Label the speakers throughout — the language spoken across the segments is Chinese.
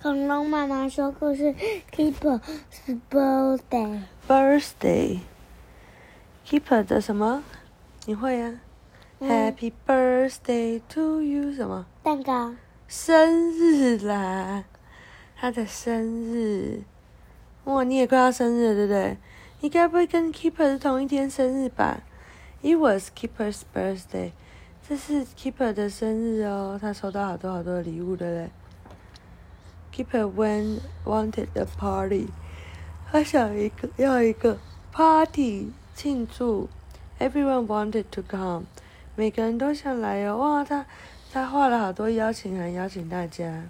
Speaker 1: 恐龙妈妈说故事，Keeper's birthday。
Speaker 2: birthday，keeper 的什么？你会啊、
Speaker 1: 嗯
Speaker 2: h a p p y birthday to you 什么？
Speaker 1: 蛋糕，
Speaker 2: 生日啦，他的生日。哇，你也快要生日了，对不对？你该不会跟 Keeper 是同一天生日吧？It was Keeper's birthday，这是 Keeper 的生日哦，他收到好多好多的礼物的嘞。Keeper Wen wanted a party，他想一个要一个 party 庆祝，Everyone wanted to come，每个人都想来哦。哇，他他画了好多邀请函，邀请大家。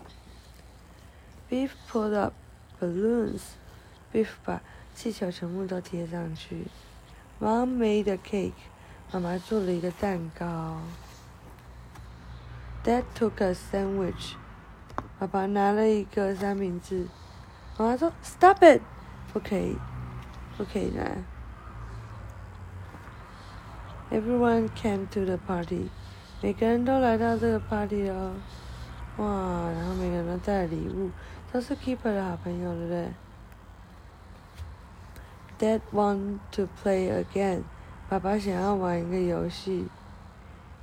Speaker 2: Beef put up balloons。Beef 把气球全部都贴上去。Mom made a cake，妈妈做了一个蛋糕。Dad took a sandwich，爸爸拿了一个三明治。妈妈说：“Stop it，不可以，不可以拿。” Everyone came to the party，每个人都来到这个 party 哦。哇，然后每个人都带了礼物，都是 Keeper 的好朋友，对不对？Dad want to play again，爸爸想要玩一个游戏。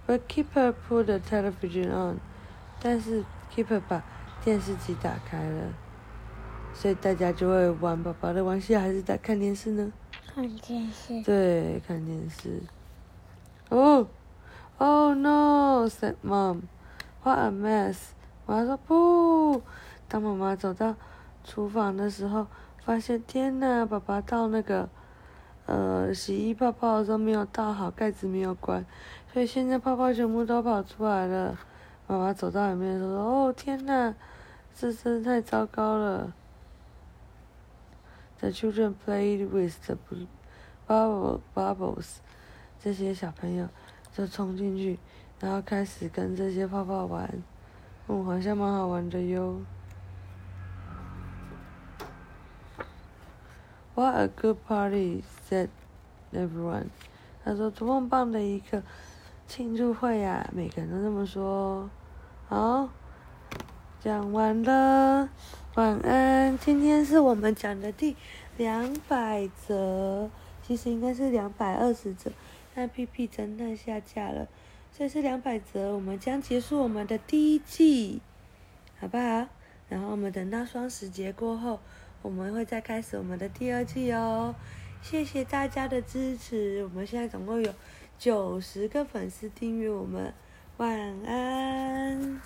Speaker 2: But Keeper put the television on，但是 Keeper 把 电视机打开了，所以大家就会玩宝宝的玩戏，还是在看电视呢？
Speaker 1: 看电视。
Speaker 2: 对，看电视。Oh, oh no! said mom. What a mess! 我要说不。当妈妈走到厨房的时候，发现天呐，爸爸倒那个呃洗衣泡泡的时候没有倒好，盖子没有关，所以现在泡泡全部都跑出来了。妈妈走到里面说：“哦天呐，这真的太糟糕了。” The children played with the bl- bubble bubbles. 这些小朋友就冲进去，然后开始跟这些泡泡玩，嗯，好像蛮好玩的哟。What a good party!" said everyone. 他说：“多么棒的一个庆祝会呀、每个人都这么说。好，讲完了，晚安。今天是我们讲的第两百则，其实应该是两百二十则。但屁屁侦探下架了，所以是两百则。我们将结束我们的第一季，好不好？然后我们等到双十节过后，我们会再开始我们的第二季哦。谢谢大家的支持，我们现在总共有九十个粉丝订阅我们，晚安。